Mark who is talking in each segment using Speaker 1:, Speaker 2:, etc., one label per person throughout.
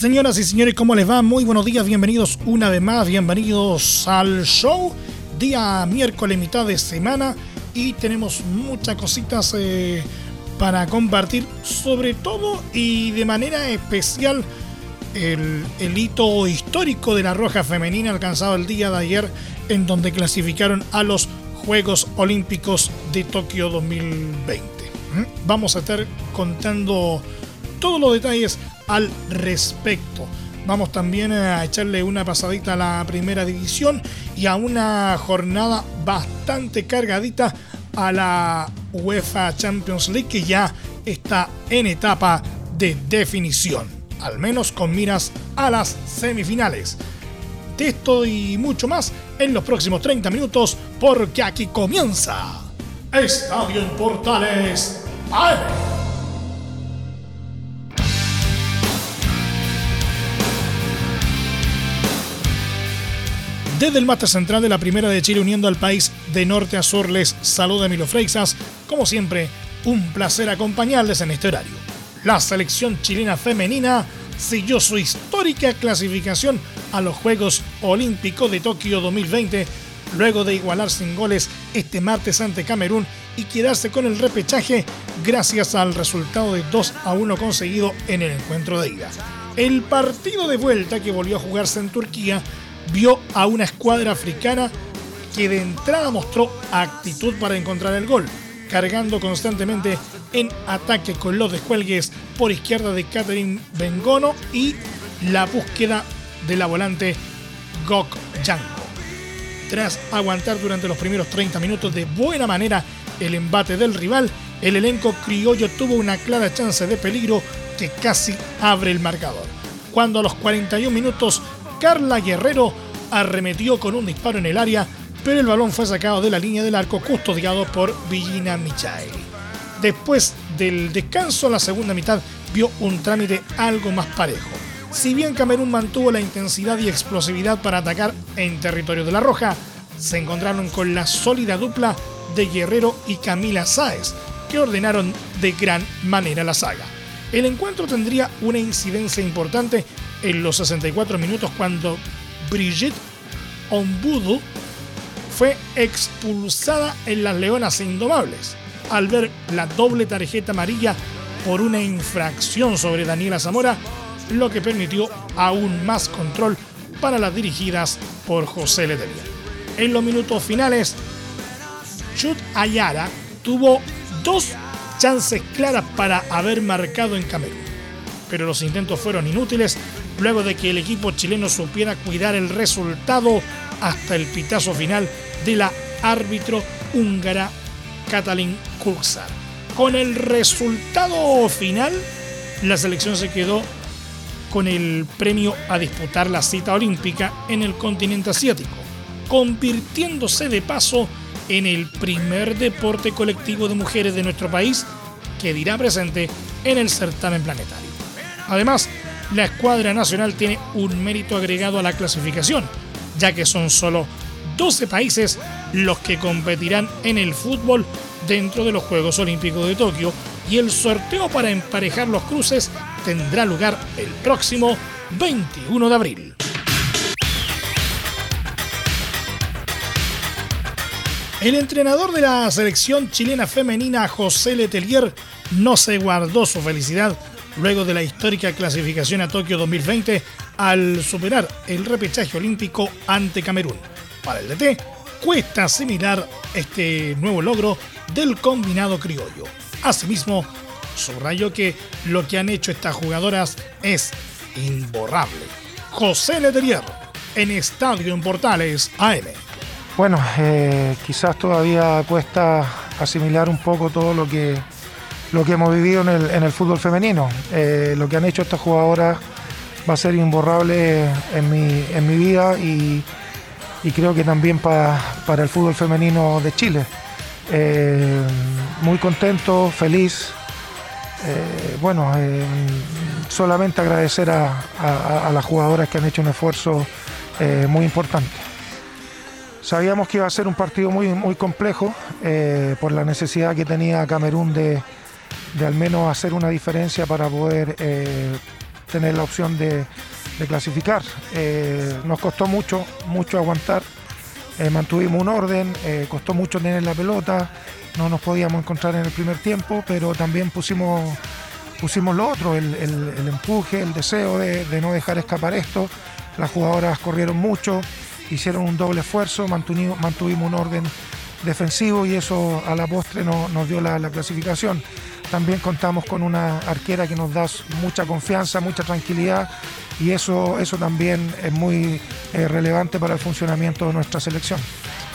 Speaker 1: Señoras y señores, ¿cómo les va? Muy buenos días, bienvenidos una vez más, bienvenidos al show. Día miércoles, mitad de semana, y tenemos muchas cositas eh, para compartir, sobre todo y de manera especial el, el, hito histórico de la Roja Femenina alcanzado el día de ayer, en donde clasificaron a los Juegos Olímpicos de Tokio 2020. ¿Mm? Vamos a estar contando todos los detalles al respecto. Vamos también a echarle una pasadita a la primera división y a una jornada bastante cargadita a la UEFA Champions League que ya está en etapa de definición, al menos con miras a las semifinales. De esto y mucho más en los próximos 30 minutos porque aquí comienza Estadio en Portales. Desde el máster central de la Primera de Chile uniendo al país de norte a sur les saluda Emilio Freixas. Como siempre, un placer acompañarles en este horario. La selección chilena femenina siguió su histórica clasificación a los Juegos Olímpicos de Tokio 2020 luego de igualar sin goles este martes ante Camerún y quedarse con el repechaje gracias al resultado de 2 a 1 conseguido en el encuentro de ida. El partido de vuelta que volvió a jugarse en Turquía vio a una escuadra africana que de entrada mostró actitud para encontrar el gol, cargando constantemente en ataque con los descuelgues por izquierda de Catherine Bengono y la búsqueda de la volante Gok Janko. Tras aguantar durante los primeros 30 minutos de buena manera el embate del rival, el elenco criollo tuvo una clara chance de peligro que casi abre el marcador. Cuando a los 41 minutos Carla Guerrero arremetió con un disparo en el área, pero el balón fue sacado de la línea del arco custodiado por Villina Michaeli. Después del descanso, la segunda mitad vio un trámite algo más parejo. Si bien Camerún mantuvo la intensidad y explosividad para atacar en territorio de la Roja, se encontraron con la sólida dupla de Guerrero y Camila Sáez, que ordenaron de gran manera la saga. El encuentro tendría una incidencia importante en los 64 minutos cuando Brigitte Ombudu fue expulsada en las Leonas Indomables al ver la doble tarjeta amarilla por una infracción sobre Daniela Zamora, lo que permitió aún más control para las dirigidas por José Letelier. En los minutos finales, Chut Ayara tuvo dos chances claras para haber marcado en Camerún, pero los intentos fueron inútiles luego de que el equipo chileno supiera cuidar el resultado hasta el pitazo final de la árbitro húngara Katalin Kuksar. Con el resultado final, la selección se quedó con el premio a disputar la cita olímpica en el continente asiático, convirtiéndose de paso en el primer deporte colectivo de mujeres de nuestro país que dirá presente en el certamen planetario. Además, la escuadra nacional tiene un mérito agregado a la clasificación, ya que son solo 12 países los que competirán en el fútbol dentro de los Juegos Olímpicos de Tokio y el sorteo para emparejar los cruces tendrá lugar el próximo 21 de abril. El entrenador de la selección chilena femenina, José Letelier, no se guardó su felicidad luego de la histórica clasificación a Tokio 2020 al superar el repechaje olímpico ante Camerún. Para el DT, cuesta asimilar este nuevo logro del combinado criollo. Asimismo, subrayó que lo que han hecho estas jugadoras es imborrable. José Letelier, en Estadio en Portales AM.
Speaker 2: Bueno, eh, quizás todavía cuesta asimilar un poco todo lo que lo que hemos vivido en el, fútbol femenino. Eh, lo que han hecho estas jugadoras va a ser imborrable en mi, en mi vida y, creo que también para el fútbol femenino de Chile. Eh, muy contento, feliz. Eh, bueno, solamente agradecer a, las jugadoras que han hecho un esfuerzo muy importante. Sabíamos que iba a ser un partido muy, muy complejo por la necesidad que tenía Camerún de, de al menos hacer una diferencia para poder eh, tener la opción de, clasificar. Eh, nos costó mucho, mucho aguantar, eh, mantuvimos un orden, costó mucho tener la pelota, no nos podíamos encontrar en el primer tiempo, pero también pusimos, pusimos lo otro, el, empuje, el deseo de, no dejar escapar esto. Las jugadoras corrieron mucho, hicieron un doble esfuerzo, mantuvimos, mantuvimos un orden defensivo y eso a la postre nos dio la clasificación. También contamos con una arquera que nos da mucha confianza, mucha tranquilidad y eso, eso también es muy eh, relevante para el funcionamiento de nuestra selección.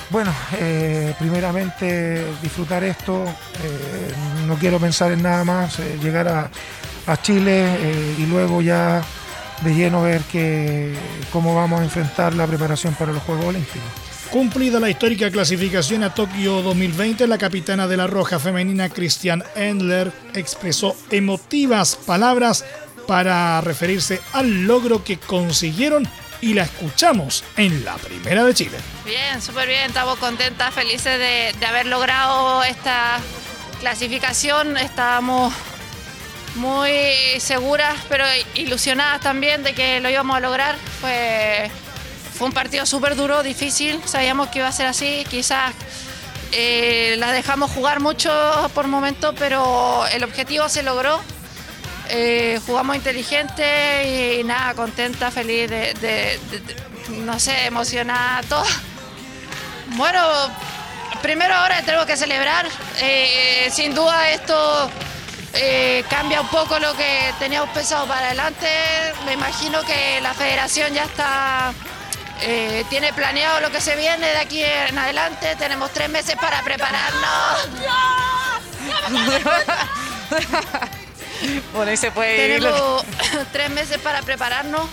Speaker 2: Bueno, eh, primeramente disfrutar esto, eh, no quiero pensar en nada más, llegar a, a Chile y luego ya de lleno ver que, cómo vamos a enfrentar la preparación para los Juegos Olímpicos.
Speaker 1: Cumplida la histórica clasificación a Tokio 2020, la capitana de la Roja Femenina, Christian Endler, expresó emotivas palabras para referirse al logro que consiguieron y la escuchamos en la Primera de Chile.
Speaker 3: Bien, súper bien, estamos contentas, felices de, haber logrado esta clasificación. Estábamos muy seguras, pero ilusionadas también de que lo íbamos a lograr. Fue un partido súper duro, difícil, sabíamos que iba a ser así, quizás eh, la dejamos jugar mucho por momento, pero el objetivo se logró. Eh, jugamos inteligente y, nada, contenta, feliz, de, no sé, emocionada, todo. Bueno, primero ahora tenemos que celebrar. Eh, sin duda esto cambia un poco lo que teníamos pensado para adelante. Me imagino que la federación ya está eh, tiene planeado lo que se viene de aquí en adelante. Tenemos tres meses para prepararnos.
Speaker 4: bueno, ahí se puede
Speaker 3: Tenemos tres meses para prepararnos.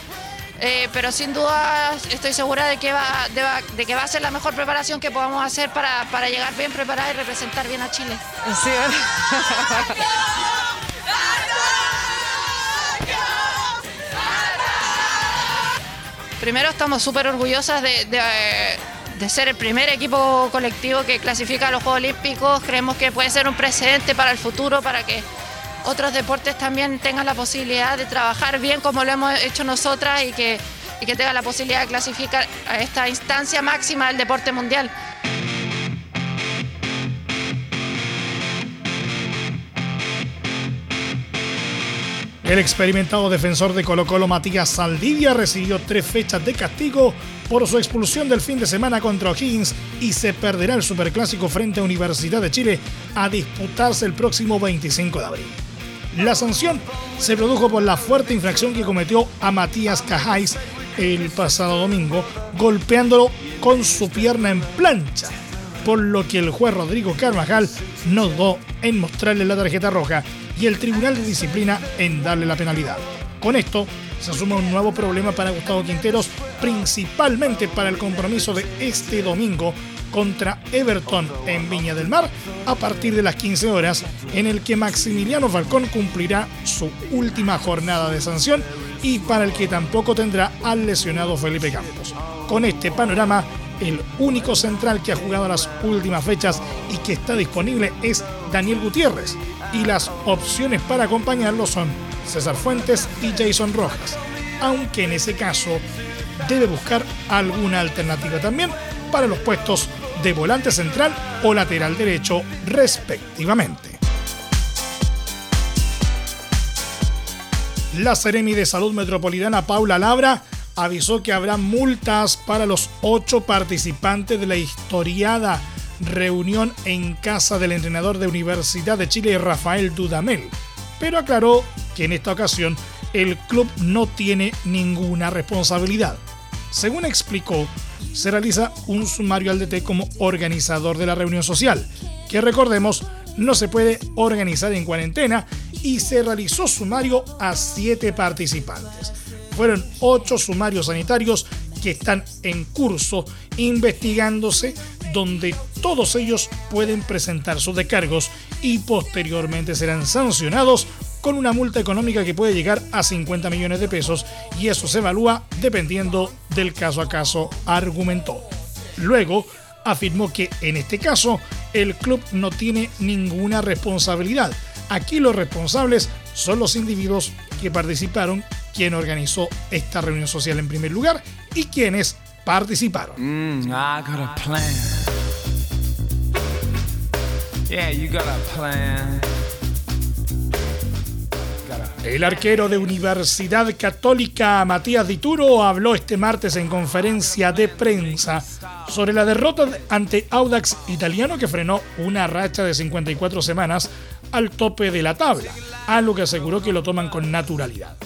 Speaker 3: Eh, pero sin duda estoy segura de que, va, de, que va a ser la mejor preparación que podamos hacer para, para llegar bien preparada y representar bien a Chile. Sí, primero estamos súper orgullosas de, ser el primer equipo colectivo que clasifica a los Juegos Olímpicos. Creemos que puede ser un precedente para el futuro, para que otros deportes también tengan la posibilidad de trabajar bien como lo hemos hecho nosotras y que, y que tengan la posibilidad de clasificar a esta instancia máxima del deporte mundial.
Speaker 1: El experimentado defensor de Colo Colo Matías Saldivia recibió tres fechas de castigo por su expulsión del fin de semana contra O'Higgins y se perderá el Superclásico frente a Universidad de Chile a disputarse el próximo 25 de abril. La sanción se produjo por la fuerte infracción que cometió a Matías Cajáis el pasado domingo, golpeándolo con su pierna en plancha, por lo que el juez Rodrigo Carvajal no dudó en mostrarle la tarjeta roja y el Tribunal de Disciplina en darle la penalidad. Con esto se suma un nuevo problema para Gustavo Quinteros, principalmente para el compromiso de este domingo contra Everton en Viña del Mar a partir de las 15 horas, en el que Maximiliano Falcón cumplirá su última jornada de sanción y para el que tampoco tendrá al lesionado Felipe Campos. Con este panorama, el único central que ha jugado las últimas fechas y que está disponible es Daniel Gutiérrez, y las opciones para acompañarlo son César Fuentes y Jason Rojas, aunque en ese caso debe buscar alguna alternativa también para los puestos de volante central o lateral derecho respectivamente. La Seremi de Salud Metropolitana Paula Labra avisó que habrá multas para los ocho participantes de la historiada reunión en casa del entrenador de Universidad de Chile, Rafael Dudamel, pero aclaró que en esta ocasión el club no tiene ninguna responsabilidad. Según explicó, se realiza un sumario al DT como organizador de la reunión social, que recordemos no se puede organizar en cuarentena y se realizó sumario a siete participantes. Fueron ocho sumarios sanitarios que están en curso investigándose donde todos ellos pueden presentar sus descargos y posteriormente serán sancionados con una multa económica que puede llegar a 50 millones de pesos y eso se evalúa dependiendo del caso a caso, argumentó. Luego, afirmó que en este caso el club no tiene ninguna responsabilidad. Aquí los responsables son los individuos que participaron, quien organizó esta reunión social en primer lugar y quienes participaron. Mm, el arquero de Universidad Católica Matías Dituro habló este martes en conferencia de prensa sobre la derrota ante Audax italiano que frenó una racha de 54 semanas al tope de la tabla, algo que aseguró que lo toman con naturalidad.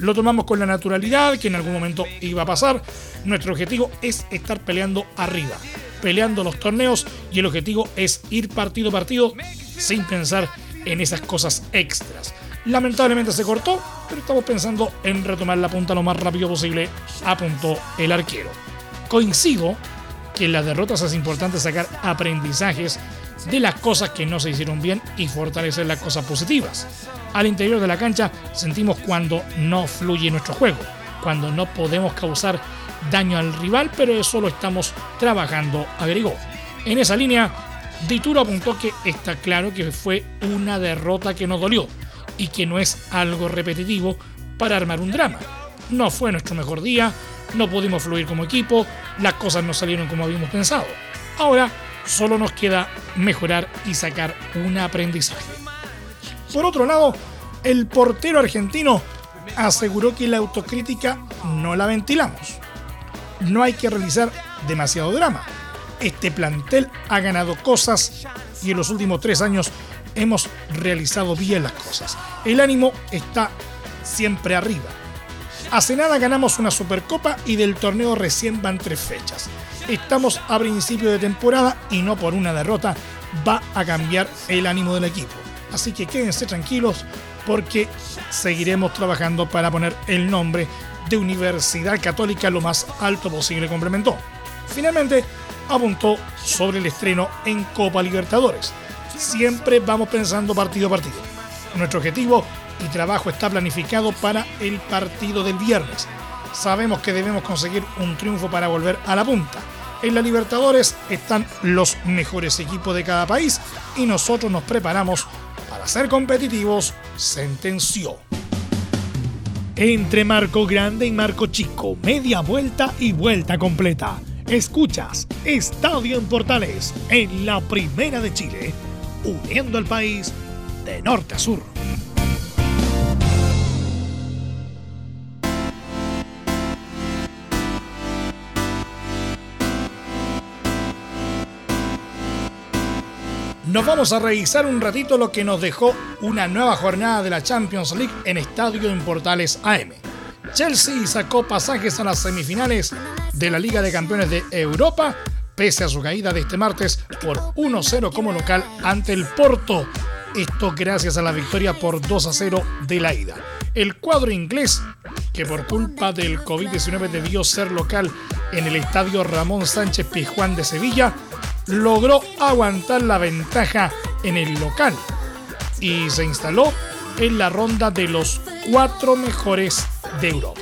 Speaker 1: Lo tomamos con la naturalidad que en algún momento iba a pasar. Nuestro objetivo es estar peleando arriba, peleando los torneos y el objetivo es ir partido a partido sin pensar en esas cosas extras. Lamentablemente se cortó, pero estamos pensando en retomar la punta lo más rápido posible, apuntó el arquero. Coincido que en las derrotas es importante sacar aprendizajes de las cosas que no se hicieron bien y fortalecer las cosas positivas. Al interior de la cancha sentimos cuando no fluye nuestro juego, cuando no podemos causar daño al rival, pero eso lo estamos trabajando, agregó. En esa línea, Dituro apuntó que está claro que fue una derrota que nos dolió y que no es algo repetitivo para armar un drama. No fue nuestro mejor día, no pudimos fluir como equipo, las cosas no salieron como habíamos pensado. Ahora solo nos queda mejorar y sacar un aprendizaje. Por otro lado, el portero argentino aseguró que la autocrítica no la ventilamos. No hay que realizar demasiado drama. Este plantel ha ganado cosas y en los últimos tres años hemos realizado bien las cosas. El ánimo está siempre arriba. Hace nada ganamos una Supercopa y del torneo recién van tres fechas. Estamos a principio de temporada y no por una derrota va a cambiar el ánimo del equipo. Así que quédense tranquilos porque seguiremos trabajando para poner el nombre de Universidad Católica lo más alto posible, complementó. Finalmente, apuntó sobre el estreno en Copa Libertadores siempre vamos pensando partido a partido. Nuestro objetivo y trabajo está planificado para el partido del viernes. Sabemos que debemos conseguir un triunfo para volver a la punta. En la Libertadores están los mejores equipos de cada país y nosotros nos preparamos para ser competitivos, sentenció. Entre Marco Grande y Marco Chico, media vuelta y vuelta completa. Escuchas Estadio en Portales en la Primera de Chile uniendo al país de norte a sur. Nos vamos a revisar un ratito lo que nos dejó una nueva jornada de la Champions League en Estadio en Portales AM. Chelsea sacó pasajes a las semifinales de la Liga de Campeones de Europa pese a su caída de este martes por 1-0 como local ante el Porto. Esto gracias a la victoria por 2-0 de la ida. El cuadro inglés, que por culpa del COVID-19 debió ser local en el estadio Ramón Sánchez Pizjuán de Sevilla, logró aguantar la ventaja en el local y se instaló en la ronda de los cuatro mejores de Europa.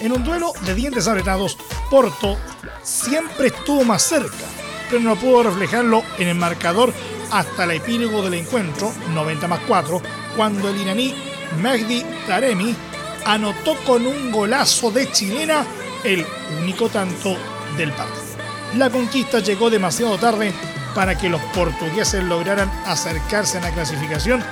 Speaker 1: En un duelo de dientes apretados, Porto siempre estuvo más cerca, pero no pudo reflejarlo en el marcador hasta el epílogo del encuentro, 90 más 4, cuando el iraní Mehdi Taremi anotó con un golazo de chilena el único tanto del partido. La conquista llegó demasiado tarde para que los portugueses lograran acercarse a la clasificación,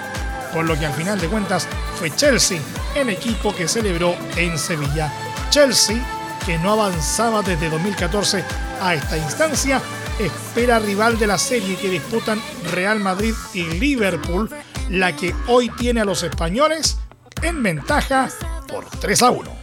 Speaker 1: por lo que al final de cuentas fue Chelsea el equipo que celebró en Sevilla. Chelsea que no avanzaba desde 2014 a esta instancia, espera rival de la serie que disputan Real Madrid y Liverpool, la que hoy tiene a los españoles en ventaja por 3 a 1.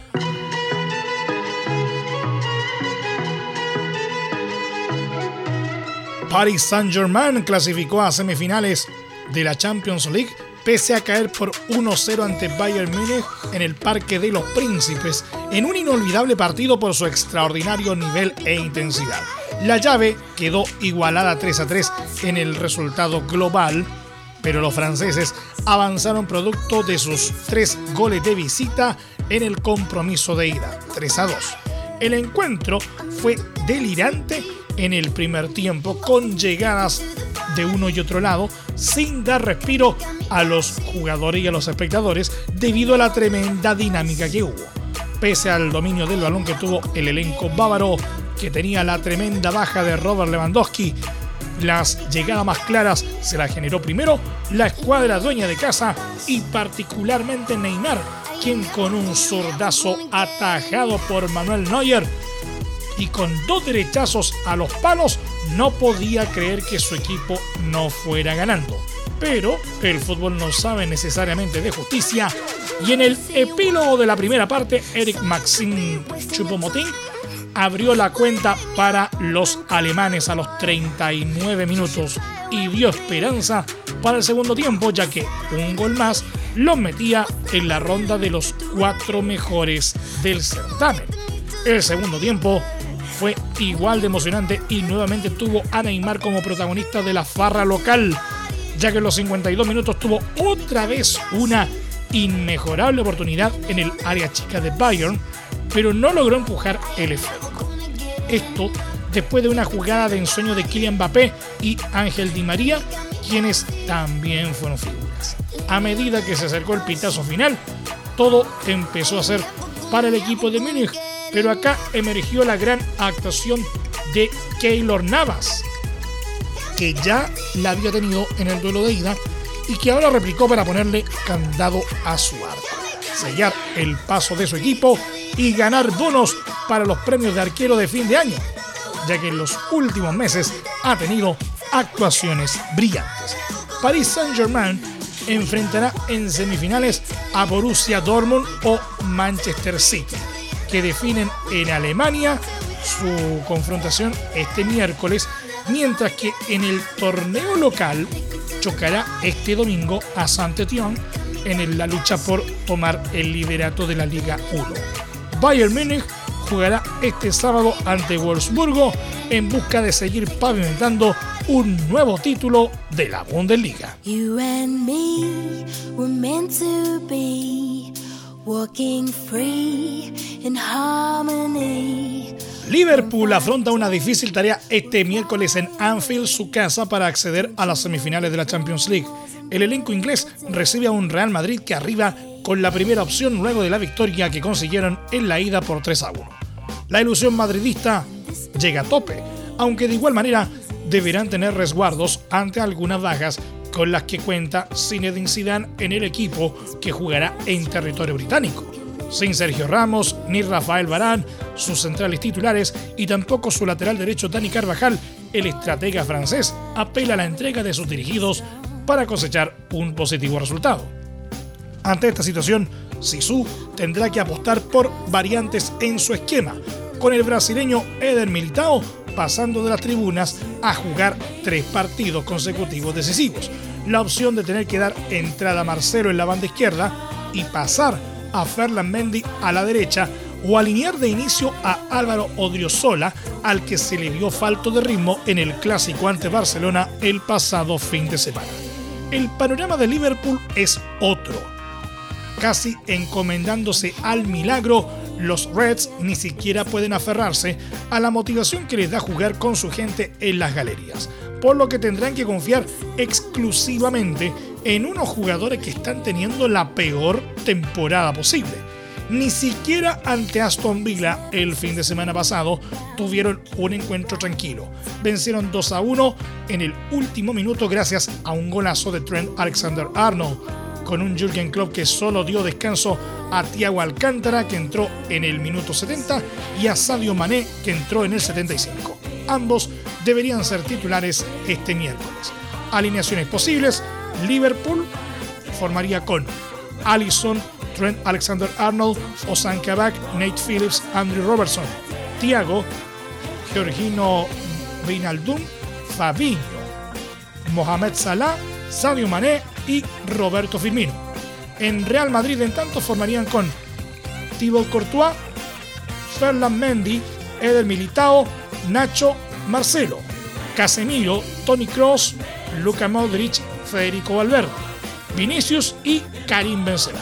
Speaker 1: Paris Saint-Germain clasificó a semifinales de la Champions League pese a caer por 1-0 ante Bayern Múnich en el Parque de los Príncipes, en un inolvidable partido por su extraordinario nivel e intensidad. La llave quedó igualada 3-3 en el resultado global, pero los franceses avanzaron producto de sus tres goles de visita en el compromiso de ida, 3-2. El encuentro fue delirante en el primer tiempo con llegadas de uno y otro lado sin dar respiro a los jugadores y a los espectadores debido a la tremenda dinámica que hubo. Pese al dominio del balón que tuvo el elenco bávaro, que tenía la tremenda baja de Robert Lewandowski, las llegadas más claras se las generó primero la escuadra dueña de casa y particularmente Neymar, quien con un zurdazo atajado por Manuel Neuer y con dos derechazos a los palos no podía creer que su equipo no fuera ganando. Pero el fútbol no sabe necesariamente de justicia y en el epílogo de la primera parte, Eric Maxim Chupomotín abrió la cuenta para los alemanes a los 39 minutos y dio esperanza para el segundo tiempo, ya que un gol más los metía en la ronda de los cuatro mejores del certamen. El segundo tiempo fue igual de emocionante y nuevamente tuvo a Neymar como protagonista de la farra local, ya que en los 52 minutos tuvo otra vez una inmejorable oportunidad en el área chica de Bayern, pero no logró empujar el efecto. Esto después de una jugada de ensueño de Kylian Mbappé y Ángel Di María, quienes también fueron figuras. A medida que se acercó el pitazo final, todo empezó a ser para el equipo de Múnich, pero acá emergió la gran actuación de Keylor Navas, que ya la había tenido en el duelo de ida y que ahora replicó para ponerle candado a su arco, sellar el paso de su equipo y ganar bonos para los premios de arquero de fin de año, ya que en los últimos meses ha tenido actuaciones brillantes. Paris Saint-Germain enfrentará en semifinales a Borussia Dortmund o Manchester City definen en Alemania su confrontación este miércoles, mientras que en el torneo local chocará este domingo a Saint-Étienne en la lucha por tomar el liderato de la Liga 1. Bayern Múnich jugará este sábado ante Wolfsburgo en busca de seguir pavimentando un nuevo título de la Bundesliga. Liverpool afronta una difícil tarea este miércoles en Anfield, su casa, para acceder a las semifinales de la Champions League. El elenco inglés recibe a un Real Madrid que arriba con la primera opción luego de la victoria que consiguieron en la ida por 3 a 1. La ilusión madridista llega a tope, aunque de igual manera deberán tener resguardos ante algunas bajas con las que cuenta Zinedine Zidane en el equipo que jugará en territorio británico. Sin Sergio Ramos ni Rafael Barán, sus centrales titulares y tampoco su lateral derecho Dani Carvajal, el estratega francés apela a la entrega de sus dirigidos para cosechar un positivo resultado. Ante esta situación, Sisu tendrá que apostar por variantes en su esquema, con el brasileño Eder Militao pasando de las tribunas a jugar tres partidos consecutivos decisivos. La opción de tener que dar entrada a Marcelo en la banda izquierda y pasar a Ferland Mendy a la derecha o alinear de inicio a Álvaro Odriozola, al que se le vio falto de ritmo en el clásico ante Barcelona el pasado fin de semana. El panorama de Liverpool es otro. Casi encomendándose al milagro, los Reds ni siquiera pueden aferrarse a la motivación que les da jugar con su gente en las galerías, por lo que tendrán que confiar exclusivamente en unos jugadores que están teniendo la peor temporada posible. Ni siquiera ante Aston Villa el fin de semana pasado tuvieron un encuentro tranquilo. Vencieron 2 a 1 en el último minuto gracias a un golazo de Trent Alexander Arnold con un Jürgen Klopp que solo dio descanso a Thiago Alcántara, que entró en el minuto 70, y a Sadio Mané, que entró en el 75. Ambos deberían ser titulares este miércoles. Alineaciones posibles: Liverpool formaría con Allison, Trent Alexander Arnold, Ozan Kabak, Nate Phillips, Andrew Robertson, Thiago, Georgino Vinaldum, Fabinho, Mohamed Salah Sadio Mané y Roberto Firmino. En Real Madrid, en tanto, formarían con Thibaut Courtois, Ferland Mendy, Eder Militao, Nacho, Marcelo, Casemiro, Tony Cross, Luka Modric, Federico Valverde, Vinicius y Karim Benzema.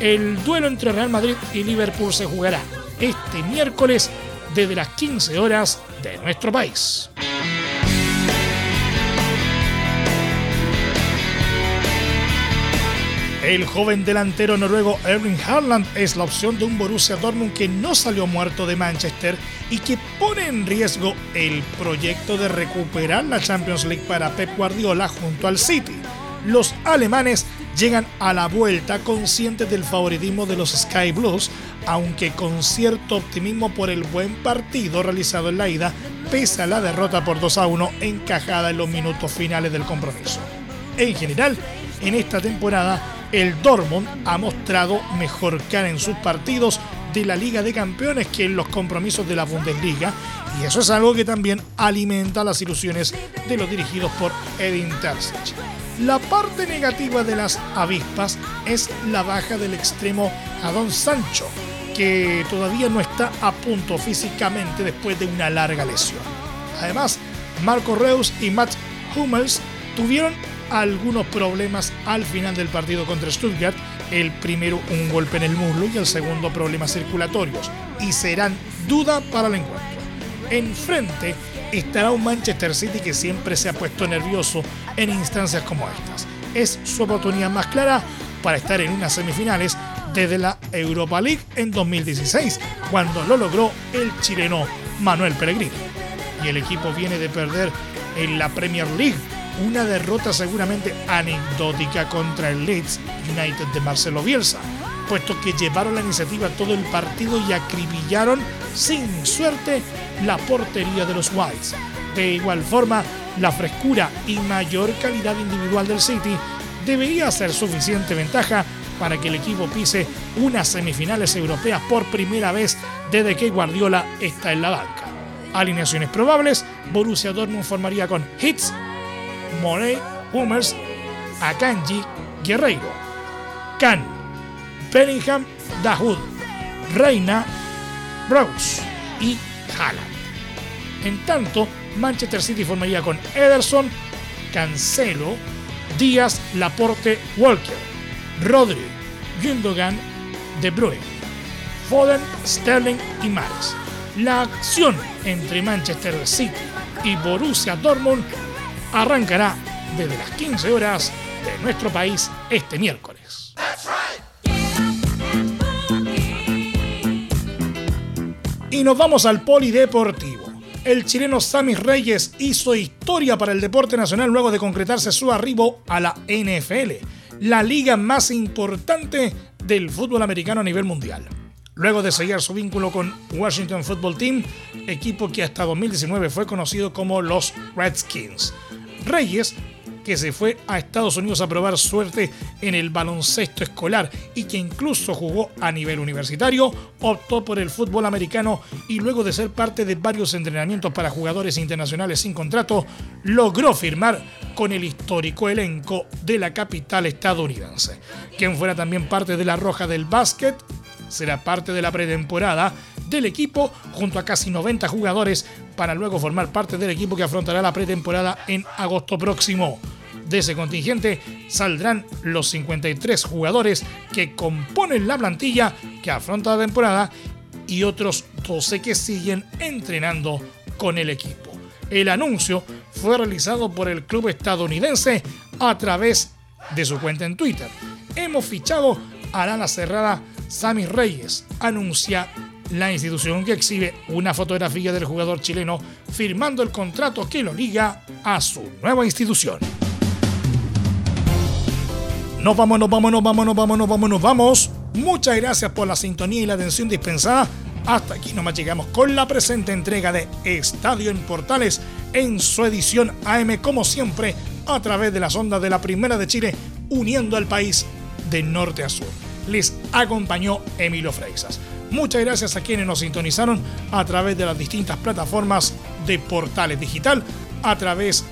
Speaker 1: El duelo entre Real Madrid y Liverpool se jugará este miércoles desde las 15 horas de nuestro país. El joven delantero noruego Erling Haaland es la opción de un Borussia Dortmund que no salió muerto de Manchester y que pone en riesgo el proyecto de recuperar la Champions League para Pep Guardiola junto al City. Los alemanes llegan a la vuelta conscientes del favoritismo de los Sky Blues, aunque con cierto optimismo por el buen partido realizado en la ida, pese a la derrota por 2 a 1 encajada en los minutos finales del compromiso. En general, en esta temporada, el Dortmund ha mostrado mejor cara en sus partidos de la Liga de Campeones que en los compromisos de la Bundesliga y eso es algo que también alimenta las ilusiones de los dirigidos por Edin Terzic. La parte negativa de las avispas es la baja del extremo Adon Sancho, que todavía no está a punto físicamente después de una larga lesión. Además, Marco Reus y Matt Hummels tuvieron algunos problemas al final del partido contra Stuttgart. El primero un golpe en el muslo y el segundo problemas circulatorios. Y serán duda para el encuentro. Enfrente estará un Manchester City que siempre se ha puesto nervioso en instancias como estas. Es su oportunidad más clara para estar en unas semifinales desde la Europa League en 2016, cuando lo logró el chileno Manuel Pellegrini. Y el equipo viene de perder en la Premier League una derrota seguramente anecdótica contra el Leeds United de Marcelo Bielsa, puesto que llevaron la iniciativa todo el partido y acribillaron sin suerte la portería de los Whites. De igual forma, la frescura y mayor calidad individual del City debería ser suficiente ventaja para que el equipo pise unas semifinales europeas por primera vez desde que Guardiola está en la banca. Alineaciones probables, Borussia Dortmund formaría con Hits, Morey, Hummers, Akanji, Guerreiro, Khan, Bellingham, Dahoud, Reina, Brooks y Haaland. En tanto, Manchester City formaría con Ederson, Cancelo, Díaz, Laporte, Walker, Rodri, Gundogan, De Bruyne, Foden, Sterling y Mares. La acción entre Manchester City y Borussia Dortmund arrancará desde las 15 horas de nuestro país este miércoles. Y nos vamos al polideportivo. El chileno Sammy Reyes hizo historia para el deporte nacional luego de concretarse su arribo a la NFL, la liga más importante del fútbol americano a nivel mundial luego de sellar su vínculo con Washington Football Team, equipo que hasta 2019 fue conocido como los Redskins. Reyes, que se fue a Estados Unidos a probar suerte en el baloncesto escolar y que incluso jugó a nivel universitario, optó por el fútbol americano y luego de ser parte de varios entrenamientos para jugadores internacionales sin contrato, logró firmar con el histórico elenco de la capital estadounidense, quien fuera también parte de la Roja del Básquet será parte de la pretemporada del equipo junto a casi 90 jugadores para luego formar parte del equipo que afrontará la pretemporada en agosto próximo. De ese contingente saldrán los 53 jugadores que componen la plantilla que afronta la temporada y otros 12 que siguen entrenando con el equipo. El anuncio fue realizado por el club estadounidense a través de su cuenta en Twitter. Hemos fichado a Lana Cerrada Sammy Reyes anuncia la institución que exhibe una fotografía del jugador chileno firmando el contrato que lo liga a su nueva institución. Nos vamos, nos vamos, nos vamos, nos vamos, nos vamos, nos vamos. Muchas gracias por la sintonía y la atención dispensada. Hasta aquí nomás llegamos con la presente entrega de Estadio en Portales en su edición AM, como siempre, a través de las ondas de la Primera de Chile, uniendo al país de norte a sur les acompañó Emilio Freixas. Muchas gracias a quienes nos sintonizaron a través de las distintas plataformas de Portales Digital, a través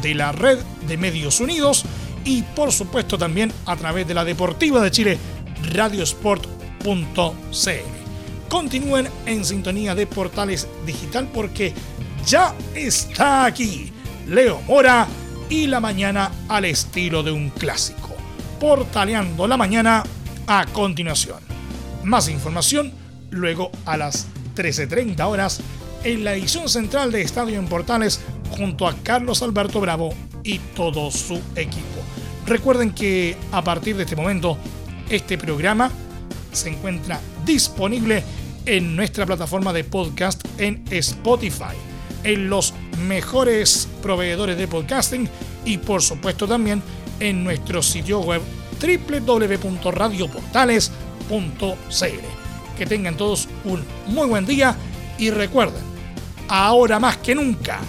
Speaker 1: de la red de Medios Unidos y por supuesto también a través de la Deportiva de Chile, radiosport.cl. Continúen en sintonía de Portales Digital porque ya está aquí Leo Mora y la mañana al estilo de un clásico. Portaleando la mañana a continuación. Más información luego a las 13.30 horas en la edición central de Estadio en Portales junto a Carlos Alberto Bravo y todo su equipo. Recuerden que a partir de este momento este programa se encuentra disponible en nuestra plataforma de podcast en Spotify, en los mejores proveedores de podcasting y por supuesto también en nuestro sitio web www.radioportales.cl. Que tengan todos un muy buen día y recuerden, ahora más que nunca,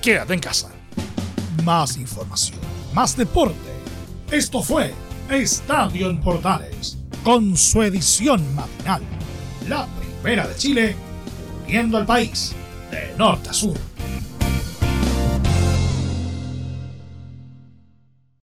Speaker 1: quédate en casa. Más información, más deporte. Esto fue Estadio en Portales, con su edición matinal. La primera de Chile, viendo al país de norte a sur.